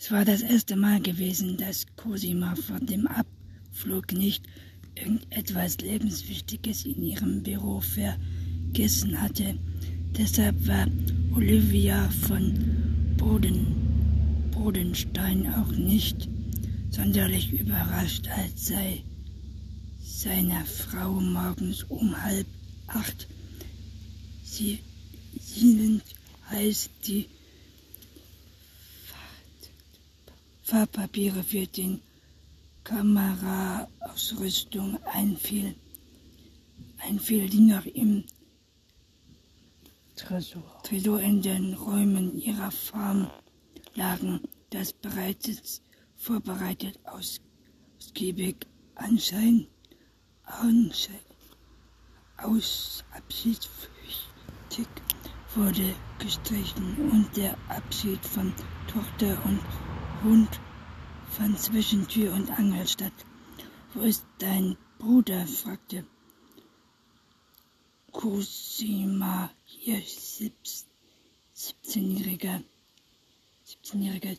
Es war das erste Mal gewesen, dass Cosima vor dem Abflug nicht irgendetwas Lebenswichtiges in ihrem Büro vergessen hatte. Deshalb war Olivia von Boden, Bodenstein auch nicht sonderlich überrascht, als sei seiner Frau morgens um halb acht sie sielend heißt die Fahrpapiere für den Kameraausrüstung einfiel, einfiel, die noch im Tresor. Tresor in den Räumen ihrer Farm lagen, das bereits vorbereitet aus, ausgiebig Anschein, Anschein aus abschiedsflüchtig wurde gestrichen und der Abschied von Tochter und Hund fand zwischen Tür und Angel statt. Wo ist dein Bruder? fragte Cosima, ihr 17-jähriger 17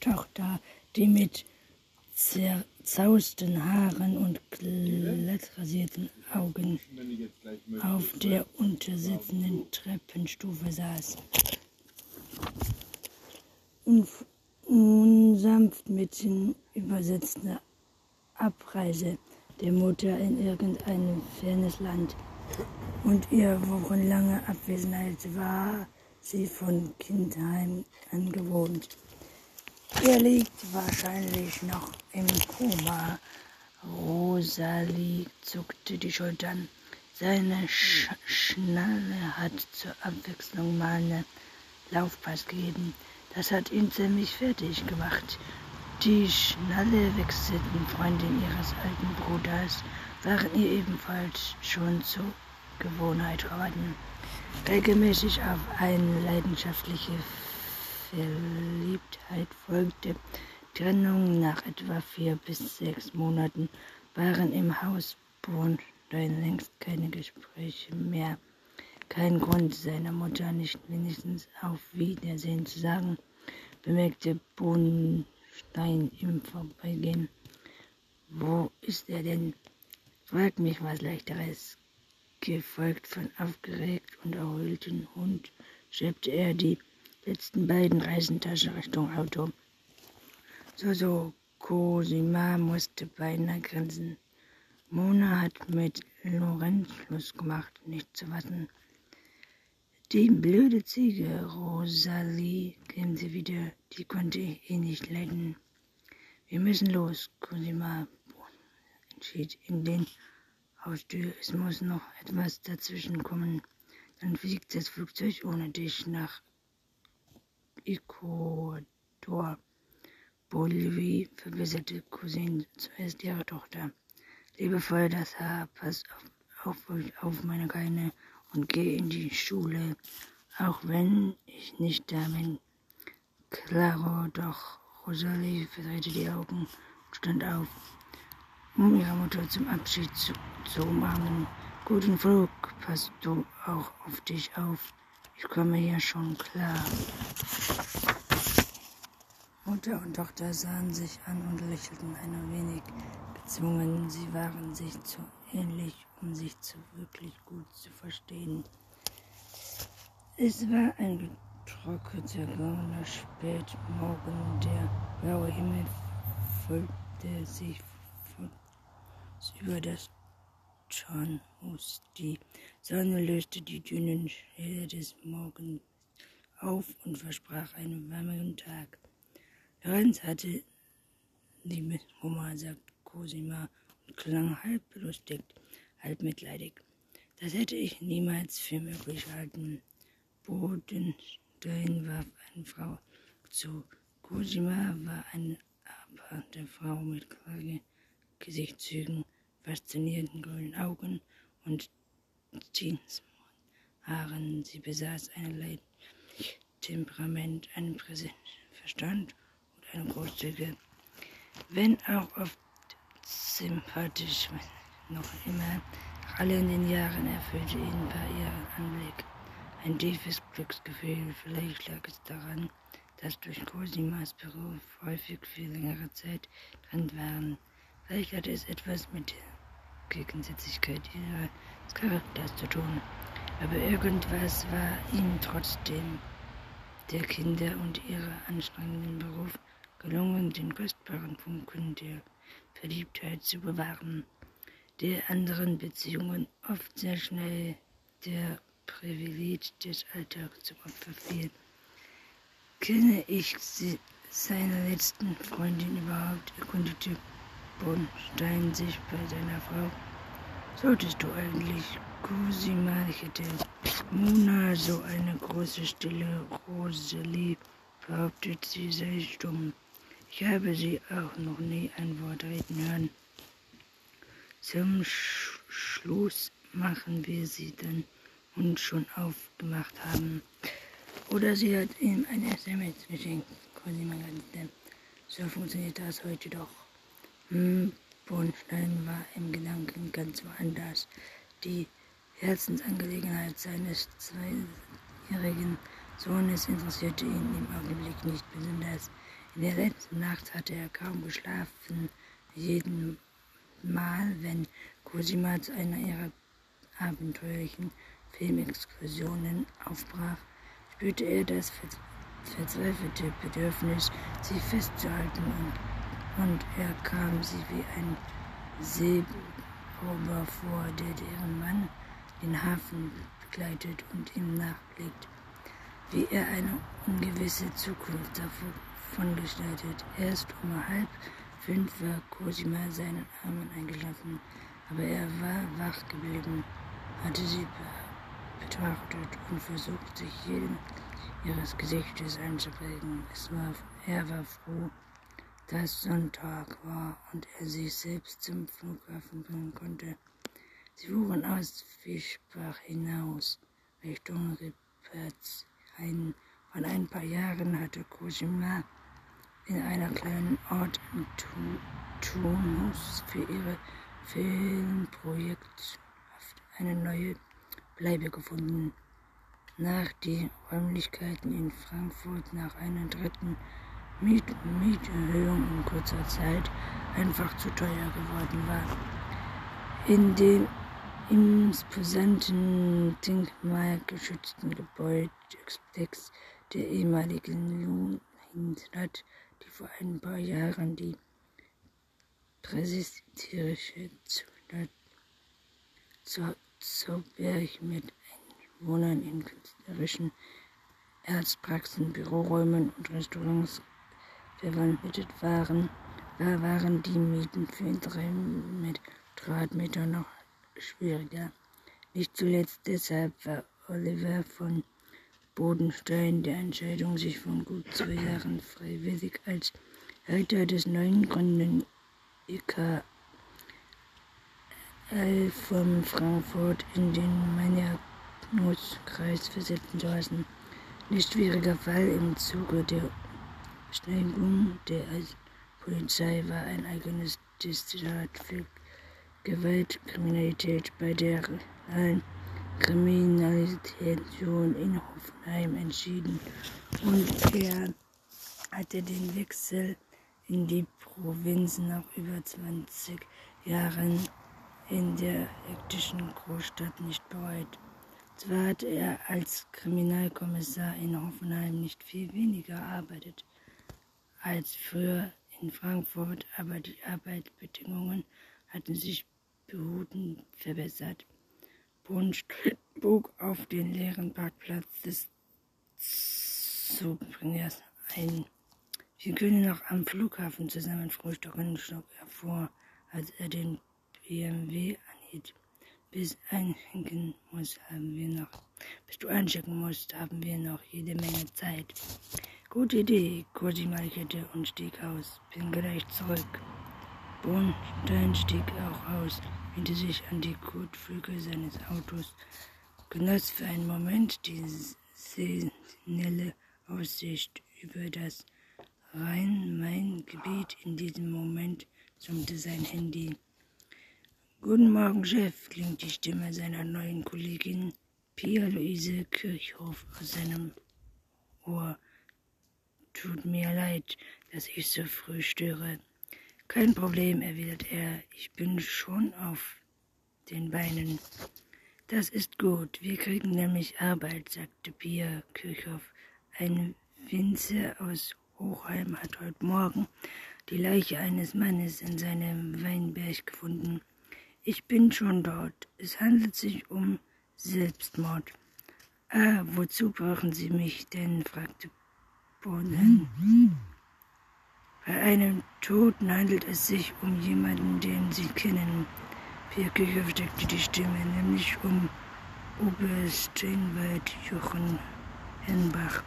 Tochter, die mit zerzausten Haaren und glattrasierten Augen auf der untersitzenden Treppenstufe saß unsanft mit den übersetzten Abreise der Mutter in irgendein fernes Land. Und ihr wochenlange Abwesenheit war sie von Kindheim angewohnt. Er liegt wahrscheinlich noch im Koma. Rosalie zuckte die Schultern. Seine Sch Schnalle hat zur Abwechslung mal eine Laufpass gegeben. Das hat ihn ziemlich fertig gemacht. Die schnalle wechselten Freundin ihres alten Bruders waren ihr ebenfalls schon zur Gewohnheit geworden. Regelmäßig auf eine leidenschaftliche Verliebtheit folgte Trennung nach etwa vier bis sechs Monaten waren im Haus Bornstein längst keine Gespräche mehr kein Grund, seiner Mutter nicht wenigstens auf Wiedersehen zu sagen, bemerkte Bohnenstein im Vorbeigehen. Wo ist er denn? Frag mich was Leichteres. Gefolgt von aufgeregt und erholten Hund schleppte er die letzten beiden Reisentaschen Richtung Auto. So, so, Cosima musste beinahe grinsen. Mona hat mit Lorenz Schluss gemacht, nicht zu warten. Die blöde Ziege, Rosalie, grinste wieder, die konnte eh nicht leiden. Wir müssen los, Cosima entschied in den Haustür. Es muss noch etwas dazwischen kommen. Dann fliegt das Flugzeug ohne dich nach Ecuador. Bolivie, verbesserte Cousin zuerst ihre Tochter. Liebevoll das Haar, pass auf, auf, auf meine Keine und gehe in die Schule, auch wenn ich nicht da bin. Claro, doch Rosalie verdrehte die Augen und stand auf, um ihre Mutter zum Abschied zu, zu umarmen. Guten Flug, passt du auch auf dich auf. Ich komme hier schon klar. Mutter und Tochter sahen sich an und lächelten ein wenig gezwungen. Sie waren sich zu ähnlich um sich zu wirklich gut zu verstehen. Es war ein getrockneter grauer Spätmorgen. Der blaue Himmel folgte sich über das Tornhaus. Die Sonne löste die dünnen Schäle des Morgens auf und versprach einen warmen Tag. Lorenz hatte die Hummer, sagt Cosima und klang halb belustigt halb mitleidig. Das hätte ich niemals für möglich halten. Bodenstein warf eine Frau zu. Cosima war eine aparte Frau mit klaren Gesichtszügen, faszinierenden grünen Augen und Jeanshaaren. Sie besaß ein leidliches Temperament, einen präsenten Verstand und eine großzügige, wenn auch oft sympathisch noch immer, nach all den Jahren erfüllte ihn bei ihrem Anblick ein tiefes Glücksgefühl. Vielleicht lag es daran, dass durch Cosimas Beruf häufig für längere Zeit getrennt waren. Vielleicht hatte es etwas mit der Gegensätzlichkeit ihres Charakters zu tun, aber irgendwas war ihm trotzdem der Kinder und ihrer anstrengenden Beruf gelungen, den kostbaren Funken der Verliebtheit zu bewahren, der anderen Beziehungen oft sehr schnell der Privileg des Alltags zum Opfer fiel. Kenne ich sie, seine letzten Freundin überhaupt? erkundete Bornstein sich bei seiner Frau. Solltest du eigentlich, Cosima, hätte Mona so eine große Stille, Rosalie, behauptet sie sei stumm. Ich habe sie auch noch nie ein Wort reden hören. Zum Sch Schluss machen wir sie dann und schon aufgemacht haben. Oder sie hat ihm ein SMS geschenkt. So funktioniert das heute doch. Hm, Bornstein war im Gedanken ganz woanders. Die Herzensangelegenheit seines zweijährigen Sohnes interessierte ihn im Augenblick nicht besonders. In der letzten Nacht hatte er kaum geschlafen. Jeden Mal, wenn Cosima zu einer ihrer abenteuerlichen Filmexkursionen aufbrach, spürte er das verzweifelte Bedürfnis, sie festzuhalten und, und er kam sie wie ein Seerober vor, der deren Mann den Hafen begleitet und ihm nachblickt, wie er eine ungewisse Zukunft davon gestaltet. Erst um halb fünf war Cosima seinen Armen eingeschlafen, aber er war wach geblieben, hatte sie betrachtet und versucht, sich jeden ihres Gesichtes einzuprägen. Es war, er war froh, dass Sonntag war und er sich selbst zum Flughafen bringen konnte. Sie fuhren aus Fischbach hinaus, Richtung Rippertz. Ein, vor ein paar Jahren hatte Cosima in einer kleinen Ort in Tunus für ihre Filmprojekt eine neue Bleibe gefunden. Nach die Räumlichkeiten in Frankfurt nach einer dritten Miet Mieterhöhung in kurzer Zeit einfach zu teuer geworden war. In dem imposanten denkmalgeschützten Gebäudekomplex der ehemaligen die vor ein paar Jahren die präsidentische Zollberg mit Einwohnern in künstlerischen Erzpraxen, Büroräumen und Restaurants verwandelt waren, da waren die Mieten für drei Quadratmeter noch schwieriger. Nicht zuletzt deshalb war Oliver von Bodenstein der Entscheidung, sich von gut zwei Jahren freiwillig als Leiter des neuen gründenden IKL von Frankfurt in den Maniakus-Kreis versetzen zu lassen. Nicht schwieriger Fall im Zuge der Steigung der Polizei war ein eigenes Destillat für Gewaltkriminalität bei der Kriminalisation in Hoffenheim entschieden und er hatte den Wechsel in die Provinz nach über 20 Jahren in der hektischen Großstadt nicht bereut. Zwar hatte er als Kriminalkommissar in Hoffenheim nicht viel weniger gearbeitet als früher in Frankfurt, aber die Arbeitsbedingungen hatten sich behutend verbessert. Bund bog auf den leeren Parkplatz des Zubringers ein. Wir können noch am Flughafen zusammen frühstücken, schlug er vor, als er den BMW anhielt. Bis einchecken muss, haben wir noch. Bis du einchecken musst, haben wir noch jede Menge Zeit. Gute Idee, Cosima lächelte und stieg aus. Bin gleich zurück. Bornstein stieg auch aus, lehnte sich an die Kotflügel seines Autos, genoss für einen Moment die sensationelle Aussicht über das Rhein-Main-Gebiet. In diesem Moment summte sein Handy. Guten Morgen, Chef, klingt die Stimme seiner neuen Kollegin Pia Luise Kirchhoff aus seinem Ohr. tut mir leid, dass ich so früh störe. Kein Problem, erwidert er. Ich bin schon auf den Beinen. Das ist gut. Wir kriegen nämlich Arbeit, sagte Pia Kirchhoff. Ein Winzer aus Hochheim hat heute Morgen die Leiche eines Mannes in seinem Weinberg gefunden. Ich bin schon dort. Es handelt sich um Selbstmord. Ah, wozu brauchen Sie mich denn? fragte Bonen. Bei einem Toten handelt es sich um jemanden, den Sie kennen. Birke versteckte die Stimme, nämlich um Oberst Steinwald Jochen Henbach.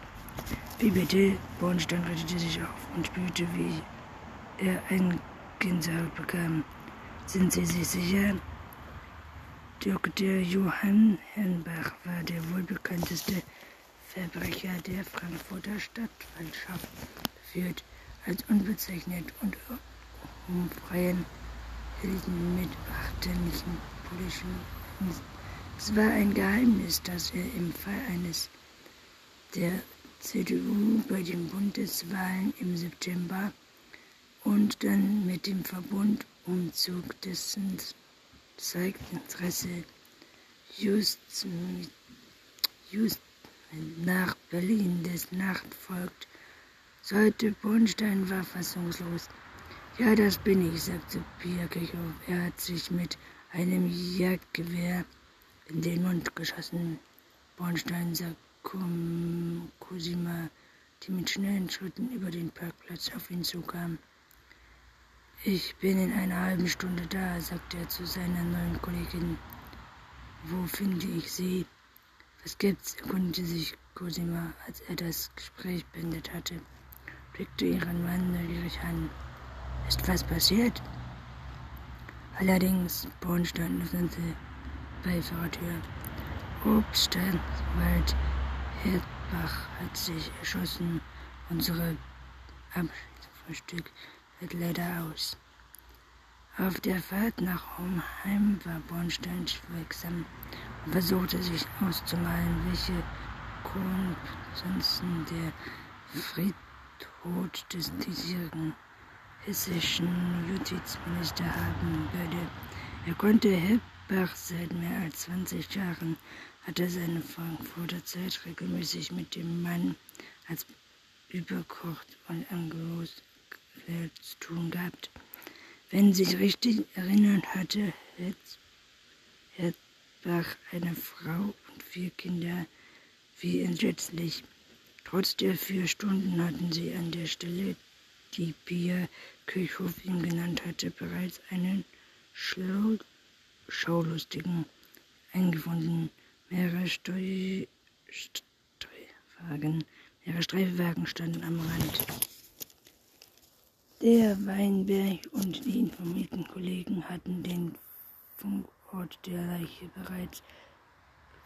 Wie bitte? Bornstein richtete sich auf und spürte, wie er ein Gänsehaut bekam. Sind Sie sich sicher? Dr. Johann Henbach war der wohlbekannteste Verbrecher der Frankfurter Stadtwaldschaft, geführt als unbezeichnet und um freien Helden mit achterlichen politischen. Es war ein Geheimnis, dass er im Fall eines der CDU bei den Bundeswahlen im September und dann mit dem Verbundumzug dessen zeigt Interesse just, just nach Berlin des nachfolgt. Sollte Bornstein war fassungslos. Ja, das bin ich, sagte Kirchhoff. Er hat sich mit einem Jagdgewehr in den Mund geschossen. Bornstein sah Cosima, die mit schnellen Schritten über den Parkplatz auf ihn zukam. Ich bin in einer halben Stunde da, sagte er zu seiner neuen Kollegin. Wo finde ich Sie? Was gibt's? erkundigte sich Cosima, als er das Gespräch beendet hatte, blickte ihren Mann neugierig an. Ist was passiert? Allerdings, Bornstein öffnete Beifahrertür. Obstwald Herdbach hat sich erschossen. Unsere Abschiedsfrühstück wird leider aus. Auf der Fahrt nach Homheim war Bornstein schweigsam und versuchte sich auszumalen, welche Konsequenzen der Friedtod des diesjährigen hessischen Justizminister haben würde. Er konnte Herbach seit mehr als 20 Jahren, hatte seine Frankfurter Zeit regelmäßig mit dem Mann als überkocht und angelost zu tun gehabt. Wenn sich richtig erinnern hatte Herzbach eine Frau und vier Kinder, wie entsetzlich. Trotz der vier Stunden hatten sie an der Stelle, die Pia Kirchhoff ihm genannt hatte, bereits einen Schlau Schaulustigen eingefunden. Mehrere Steu mehrere Streifwagen standen am Rand. Der Weinberg und die informierten Kollegen hatten den Funkort der Leiche bereits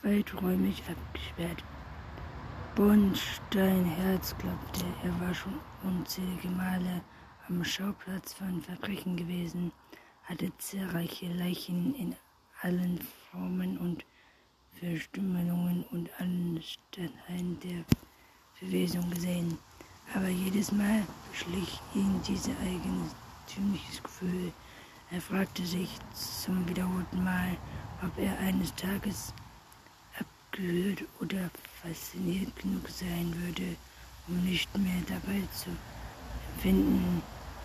weiträumig abgesperrt. Bornstein Herz glaubte, er war schon unzählige Male am Schauplatz von Verbrechen gewesen, hatte zahlreiche Leichen in allen Formen und Verstümmelungen und allen Stadtteilen der Verwesung gesehen aber jedes Mal schlich ihn dieses eigentümliches Gefühl. Er fragte sich zum wiederholten Mal, ob er eines Tages abgehört oder fasziniert genug sein würde, um nicht mehr dabei zu empfinden,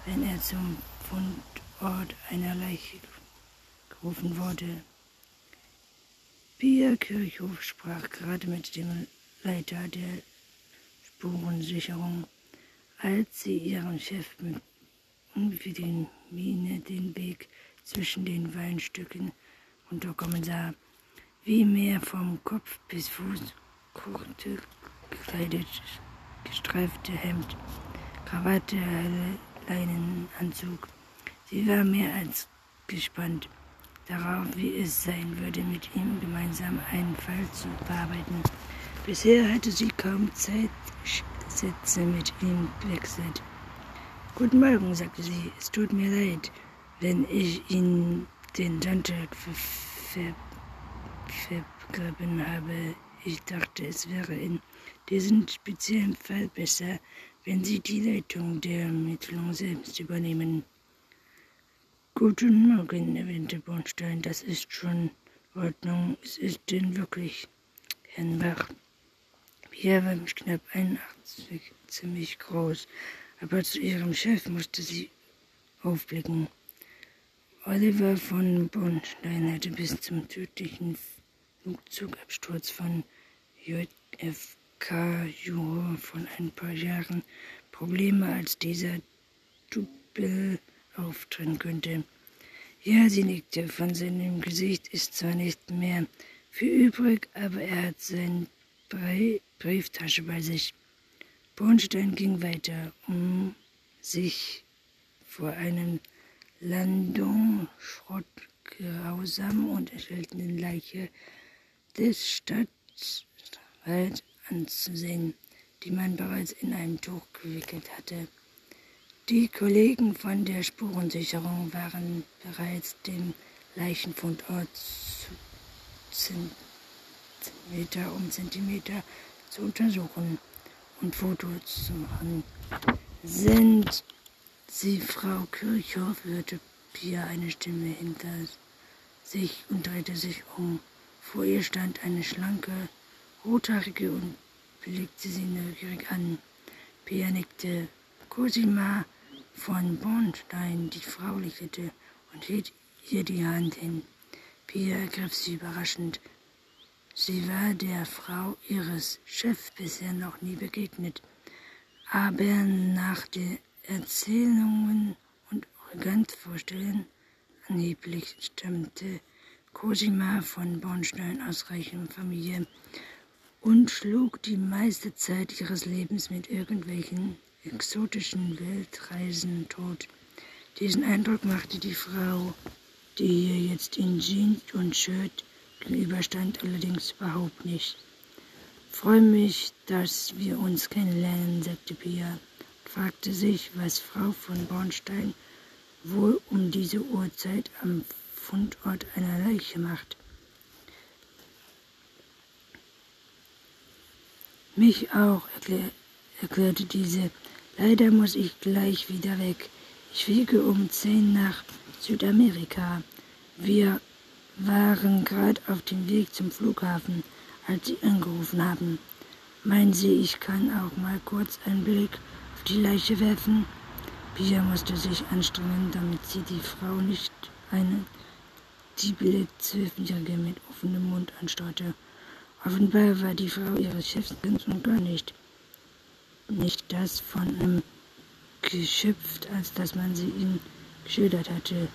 wenn er zum Fundort einer Leiche gerufen wurde. Pia Kirchhoff sprach gerade mit dem Leiter der Spurensicherung, als sie ihren Chef mit unwilligen Miene den Weg zwischen den Weinstücken runterkommen sah, wie mehr vom Kopf bis Fuß kurze, gekleidet, gestreifte Hemd, Krawatte, Leinenanzug. Sie war mehr als gespannt darauf, wie es sein würde, mit ihm gemeinsam einen Fall zu bearbeiten. Bisher hatte sie kaum Zeitsätze mit ihm gewechselt. Guten Morgen, sagte sie. Es tut mir leid, wenn ich Ihnen den Sonntag ver vergraben habe. Ich dachte, es wäre in diesen speziellen Fall besser, wenn Sie die Leitung der Ermittlung selbst übernehmen. Guten Morgen, erwähnte Bornstein, das ist schon Ordnung. Es ist denn wirklich Herrn Bach. Pierre war knapp 81, ziemlich groß, aber zu ihrem Chef musste sie aufblicken. Oliver von Bornstein hatte bis zum tödlichen Flugzeugabsturz von JFK Juror von ein paar Jahren Probleme, als dieser Double auftreten könnte. Ja, sie nickte. Von seinem Gesicht ist zwar nicht mehr viel übrig, aber er hat seine Brieftasche bei sich. Bornstein ging weiter, um sich vor einem Landung-Schrott grausam und erschütternden Leiche des Stadtwalds anzusehen, die man bereits in ein Tuch gewickelt hatte. Die Kollegen von der Spurensicherung waren bereits den Leichenfundort Zentimeter um Zentimeter zu untersuchen und Fotos zu machen. Sind Sie Frau Kirchhoff? hörte Pia eine Stimme hinter sich und drehte sich um. Vor ihr stand eine schlanke, rothaarige und blickte sie neugierig an. Pia nickte. Cosima von Bornstein, die Frau lächelte und hielt ihr die Hand hin. Pia ergriff sie überraschend. Sie war der Frau ihres Chefs bisher noch nie begegnet, aber nach den Erzählungen und Organtvorstellen angeblich stammte Cosima von Bornstein aus reichen Familie und schlug die meiste Zeit ihres Lebens mit irgendwelchen exotischen Weltreisen tot. Diesen Eindruck machte die Frau, die ihr jetzt in Jeans und Shirt gegenüberstand, allerdings überhaupt nicht. Freue mich, dass wir uns kennenlernen, sagte Pia fragte sich, was Frau von Bornstein wohl um diese Uhrzeit am Fundort einer Leiche macht. Mich auch, erklär, erklärte diese. Leider muss ich gleich wieder weg. Ich fliege um zehn nach Südamerika. Wir waren gerade auf dem Weg zum Flughafen, als Sie angerufen haben. Meinen Sie, ich kann auch mal kurz einen Blick die Leiche werfen. Pia musste sich anstrengen, damit sie die Frau nicht eine diebele Zwölfjährige mit offenem Mund anstarrte. Offenbar war die Frau ihres Chefs ganz und gar nicht. Nicht das von einem geschöpft, als dass man sie ihm geschildert hatte.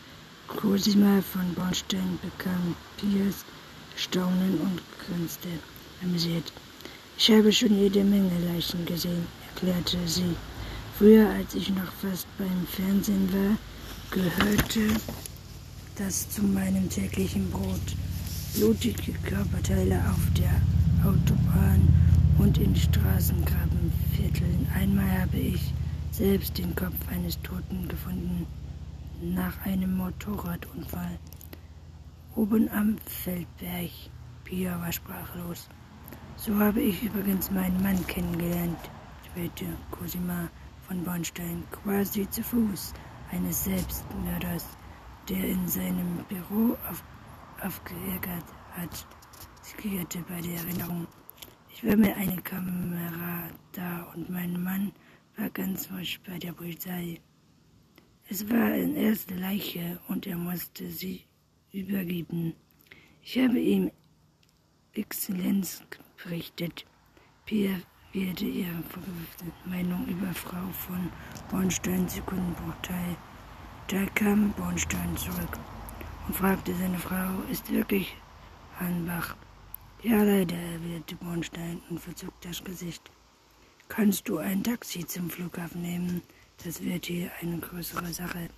Cosima von Bornstein bekam Pias Staunen und grinste amüsiert. Ich habe schon jede Menge Leichen gesehen, erklärte sie. Früher, als ich noch fast beim Fernsehen war, gehörte das zu meinem täglichen Brot. Blutige Körperteile auf der Autobahn und in Straßengrabenvierteln. Einmal habe ich selbst den Kopf eines Toten gefunden nach einem Motorradunfall. Oben am Feldberg. Pia war sprachlos. So habe ich übrigens meinen Mann kennengelernt, später Cosima von Bornstein, quasi zu Fuß eines Selbstmörders, der in seinem Büro auf, aufgeärgert hat. Sie kicherte bei der Erinnerung. Ich war mir eine Kamera da und mein Mann war ganz frisch bei der Polizei. Es war eine erste Leiche und er musste sie übergeben. Ich habe ihm Exzellenz berichtet. Pierre werde ihre Meinung über Frau von Bornstein Sekundenbruchteil. Da kam Bornstein zurück und fragte seine Frau, ist wirklich Hanbach? Ja, leider, erwiderte Bornstein und verzog das Gesicht. Kannst du ein Taxi zum Flughafen nehmen? Das wird hier eine größere Sache.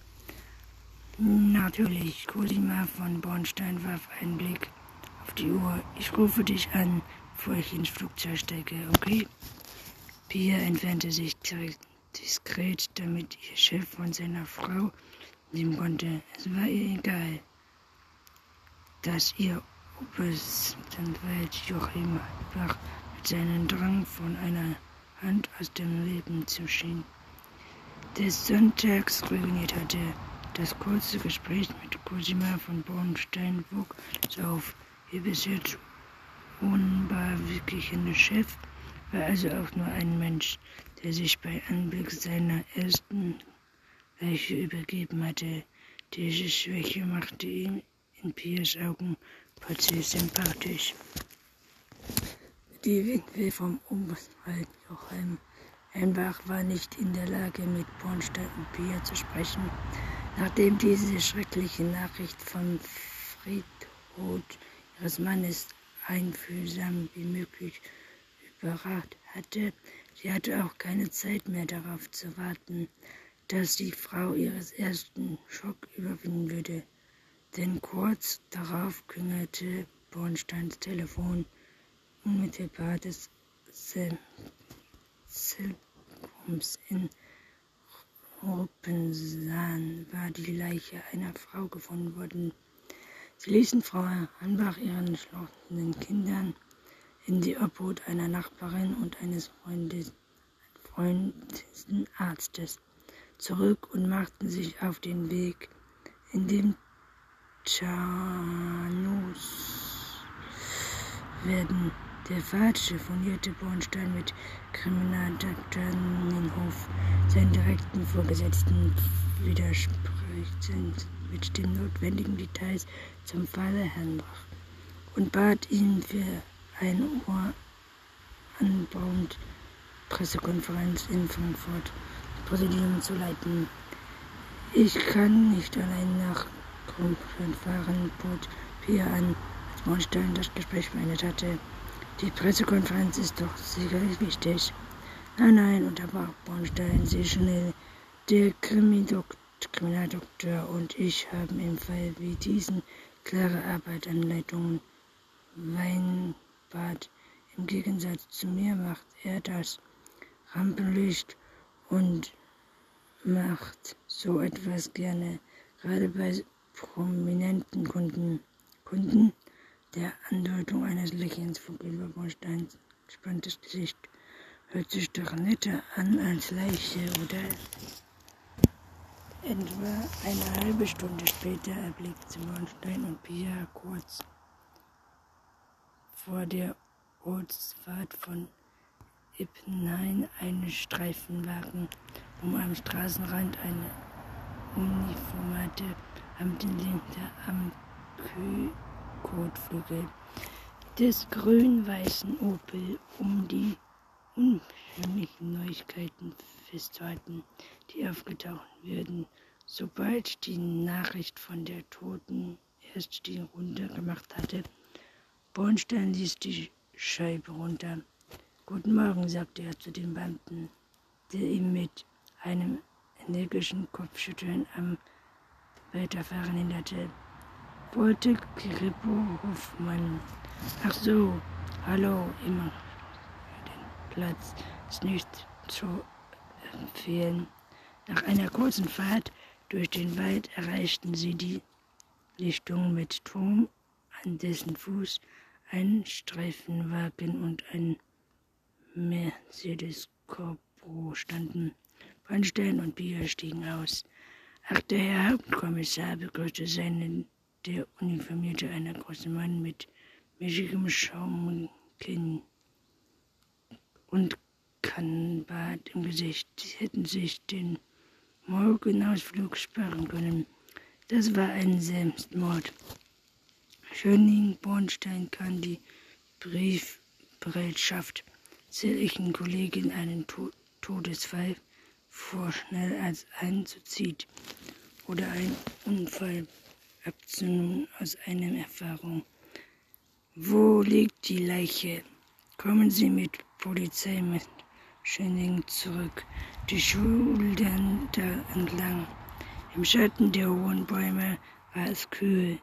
Natürlich, Cosima von Bornstein warf einen Blick auf die Uhr. Ich rufe dich an, bevor ich ins Flugzeug steige, okay? Pia entfernte sich diskret, damit ihr Chef von seiner Frau nehmen konnte. Es war ihr egal, dass ihr Obestanwalt Joachim Bach mit seinem Drang von einer Hand aus dem Leben zu schienen. Des Sonntags ruiniert hatte das kurze Gespräch mit Cosima von Bornstein wog auf. Ihr bis jetzt unbarwirklicher Chef war also auch nur ein Mensch, der sich bei Anblick seiner ersten Leiche übergeben hatte. Diese Schwäche machte ihn in Piers Augen plötzlich sympathisch. Die Witwe vom Oberwald Joachim Einbach war nicht in der Lage, mit Bornstein und Pia zu sprechen. Nachdem diese schreckliche Nachricht vom Friedhut ihres Mannes einfühlsam wie möglich überrascht hatte, sie hatte auch keine Zeit mehr darauf zu warten, dass die Frau ihres ersten Schock überwinden würde. Denn kurz darauf klingelte Bornsteins Telefon unmittelbar des Zentrums in Ruppensahn war die Leiche einer Frau gefunden worden. Sie ließen Frau Hanbach ihren schlossenen Kindern in die Obhut einer Nachbarin und eines Freundes, Arztes zurück und machten sich auf den Weg, in dem Chanus werden. Der Falsche funierte Bornstein mit Kriminaldoktor Nienhof, seinen direkten Vorgesetzten, widersprechend mit den notwendigen Details zum Falle Herrnbach und bat ihn für eine Uhr anbauend Pressekonferenz in Frankfurt Präsidium zu leiten. Ich kann nicht allein nach Kronstadt fahren, bot Pia an, als Bornstein das Gespräch beendet hatte. Die Pressekonferenz ist doch sicherlich wichtig. Nein, nein, unterbrach Bornstein sehr schnell. Der Kriminaldoktor und ich haben im Fall wie diesen klare Arbeitanleitungen. Weinbad im Gegensatz zu mir macht er das Rampenlicht und macht so etwas gerne, gerade bei prominenten Kunden. Kunden der Andeutung eines Lächelns flog über Bornsteins gespanntes Gesicht. Hört sich doch netter an als Leiche, oder? Etwa eine halbe Stunde später erblickte Bornstein und Pia kurz vor der Ortsfahrt von Ippenhain einen Streifenwagen, um am Straßenrand eine uniformierte Amtenlinke am Kotflügel des grün-weißen Opel, um die unheimlichen Neuigkeiten festzuhalten, die aufgetaucht würden, sobald die Nachricht von der Toten erst die Runde gemacht hatte. Bornstein ließ die Scheibe runter. Guten Morgen, sagte er zu dem Beamten, der ihm mit einem energischen Kopfschütteln am Weiterfahren hinderte. Wollte Grippo Hofmann. Ach so, hallo, immer den Platz ist nicht zu empfehlen. Nach einer kurzen Fahrt durch den Wald erreichten sie die Lichtung mit Turm, an dessen Fuß ein Streifenwagen und ein Mercedes Corpo standen. Brandstein und Bier stiegen aus. Ach, der Herr Hauptkommissar begrüßte seinen, der uniformierte, einer große Mann mit mischigem Schaumkinn und Kannbart im Gesicht. Sie hätten sich den Morgenausflug sparen können. Das war ein Selbstmord. Schöning Bornstein kann die Briefbereitschaft zierlichen Kollegin einen to Todesfall vorschnell als einzuzieht oder ein Unfall abzunehmen aus einer Erfahrung. Wo liegt die Leiche? Kommen Sie mit Polizei mit Schöning zurück, die Schultern da entlang. Im Schatten der hohen Bäume war es kühl.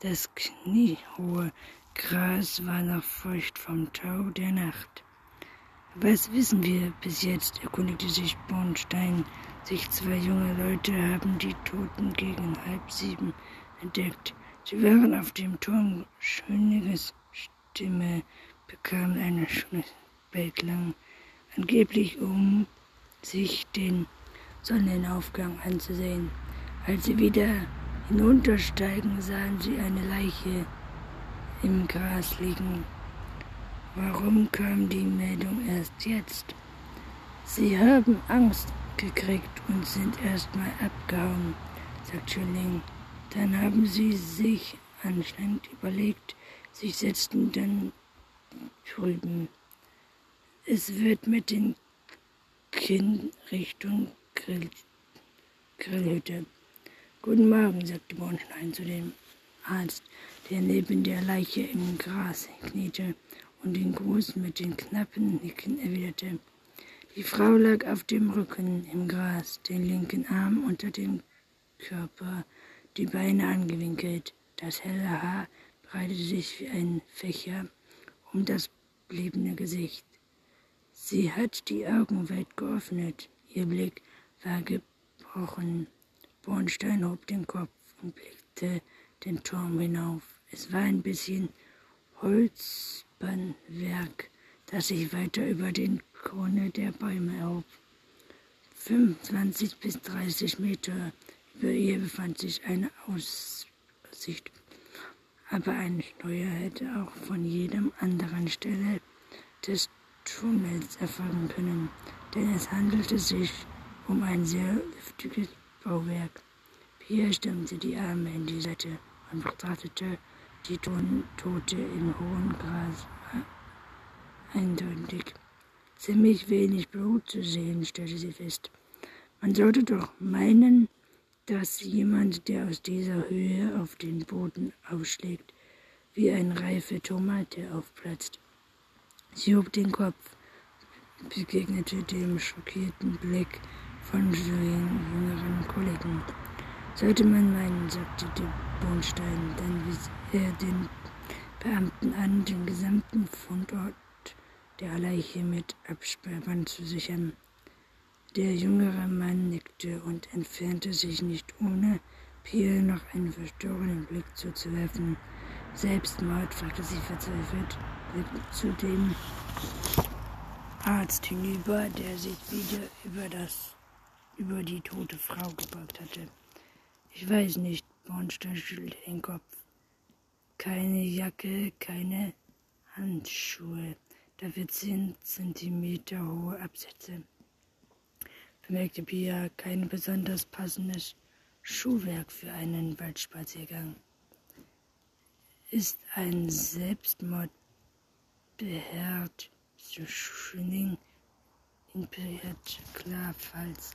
Das kniehohe Gras war noch feucht vom Tau der Nacht. Was wissen wir bis jetzt? erkundigte sich Bornstein. Sich zwei junge Leute haben die Toten gegen halb sieben entdeckt. Sie waren auf dem Turm. Schöniges Stimme bekam eine schöne Welt lang, angeblich um sich den Sonnenaufgang anzusehen. Als sie wieder hinuntersteigen, sahen sie eine Leiche im Gras liegen. Warum kam die Meldung erst jetzt? Sie haben Angst gekriegt und sind erstmal abgehauen, sagt Schilling. Dann haben sie sich anscheinend überlegt, sich setzten dann drüben. Es wird mit den Kind Richtung Grill, Grillhütte. Guten Morgen, sagte Bornstein zu dem Arzt, der neben der Leiche im Gras kniete und den Gruß mit den knappen Nicken erwiderte. Die Frau lag auf dem Rücken im Gras, den linken Arm unter dem Körper, die Beine angewinkelt. Das helle Haar breitete sich wie ein Fächer um das bliebene Gesicht. Sie hat die Augen weit geöffnet. Ihr Blick war gebrochen. Bornstein hob den Kopf und blickte den Turm hinauf. Es war ein bisschen Holzbandwerk, das sich weiter über den Krone der Bäume erhob. 25 bis 30 Meter über ihr befand sich eine Aussicht, aber ein Steuer hätte auch von jedem anderen Stelle des Tunnels erfolgen können, denn es handelte sich um ein sehr luftiges Bauwerk. Pierre stemmte die Arme in die Seite und betrachtete die Tote im hohen Gras eindeutig ziemlich wenig Blut zu sehen, stellte sie fest. Man sollte doch meinen, dass jemand, der aus dieser Höhe auf den Boden aufschlägt, wie ein reife Tomate aufplatzt. Sie hob den Kopf, begegnete dem schockierten Blick von jüngeren Kollegen. Sollte man meinen, sagte der Bohnstein, dann er den Beamten an, den gesamten Fundort der Leiche mit Absperrband zu sichern. Der jüngere Mann nickte und entfernte sich nicht ohne Pierre noch einen verstörenden Blick zuzuwerfen. Selbstmord, fragte sie verzweifelt, zu dem Arzt hinüber, der sich wieder über das über die tote Frau gebeugt hatte. Ich weiß nicht, Bornstein schüttelte den Kopf. Keine Jacke, keine Handschuhe dafür zehn Zentimeter hohe Absätze. Bemerkte Pia kein besonders passendes Schuhwerk für einen Waldspaziergang. Ist ein Selbstmord beherrt, so Schöning in Piet klarfalls.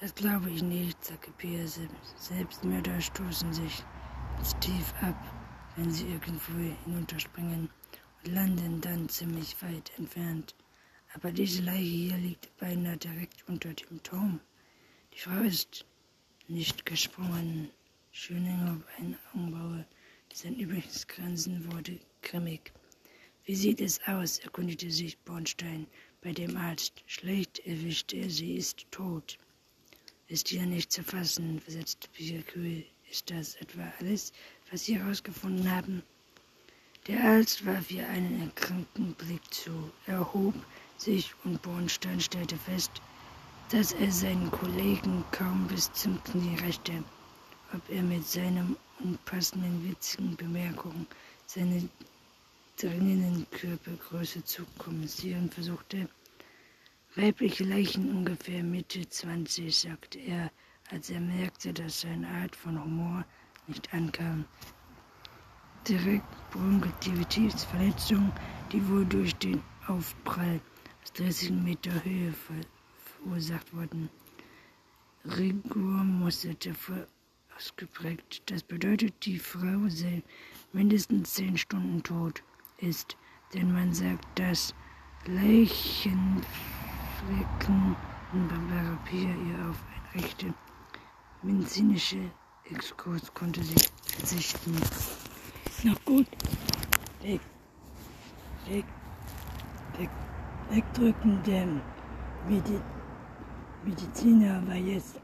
Das glaube ich nicht, sagte Pia. Selbstmörder stoßen sich tief ab, wenn sie irgendwo hinunterspringen landen dann ziemlich weit entfernt. Aber diese Leiche hier liegt beinahe direkt unter dem Turm. Die Frau ist nicht gesprungen. Schöninger Augenbraue. Sein übriges Grinsen wurde grimmig. Wie sieht es aus? erkundigte sich Bornstein bei dem Arzt. Schlecht erwischte er, sie ist tot. Ist hier nicht zu fassen, versetzte Pierre kühl. Ist das etwa alles, was Sie herausgefunden haben? Der Arzt warf ihr einen erkrankten Blick zu, erhob sich und Bornstein stellte fest, dass er seinen Kollegen kaum bis zum Knie reichte. Ob er mit seinen unpassenden, witzigen Bemerkungen seine dringenden Körpergröße zu kompensieren versuchte. Weibliche Leichen ungefähr Mitte 20, sagte er, als er merkte, dass seine Art von Humor nicht ankam direkt Bronchiolitis-Verletzung, die wohl durch den Aufprall aus 30 Meter Höhe verursacht wurden. Rigor musste ausgeprägt. Das bedeutet, die Frau sei mindestens zehn Stunden tot ist, denn man sagt, dass Leichenflecken und Barbarapia ihr auf eine rechte medizinische Exkurs konnte sie verzichten noch gut. Weg. Weg. Weg. Wegdrücken. Der Medi Mediziner war jetzt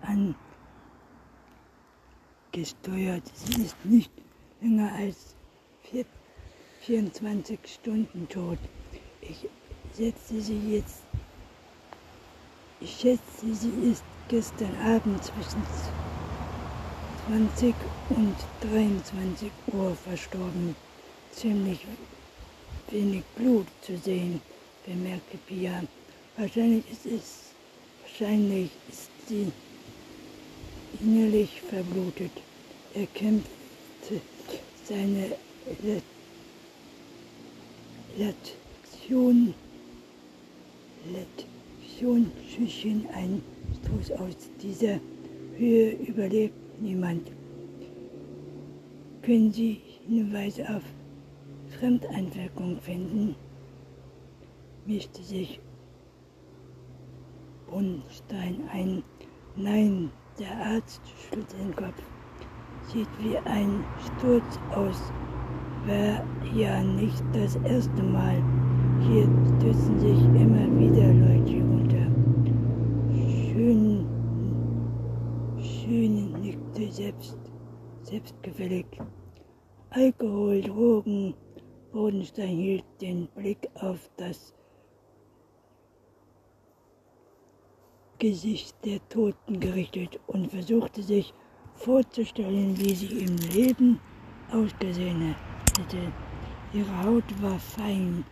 angesteuert. Sie ist nicht länger als vier, 24 Stunden tot. Ich setze sie jetzt. Ich schätze, sie ist gestern Abend zwischen 20 und 23 Uhr verstorben. Ziemlich wenig Blut zu sehen, bemerkte Pia. Wahrscheinlich ist es, wahrscheinlich ist sie innerlich verblutet. Er kämpfte seine Lektion, Lektion zwischen ein Stoß aus dieser Höhe überlebt niemand. Können Sie Hinweise auf Fremdeinwirkung finden? mischte sich Brunstein ein. Nein, der Arzt schüttelt den Kopf. Sieht wie ein Sturz aus. War ja nicht das erste Mal. Hier stützen sich immer wieder Leute unter. Selbst, selbstgefällig. Alkohol, Drogen. Bodenstein hielt den Blick auf das Gesicht der Toten gerichtet und versuchte sich vorzustellen, wie sie im Leben ausgesehen hätte. Ihre Haut war fein,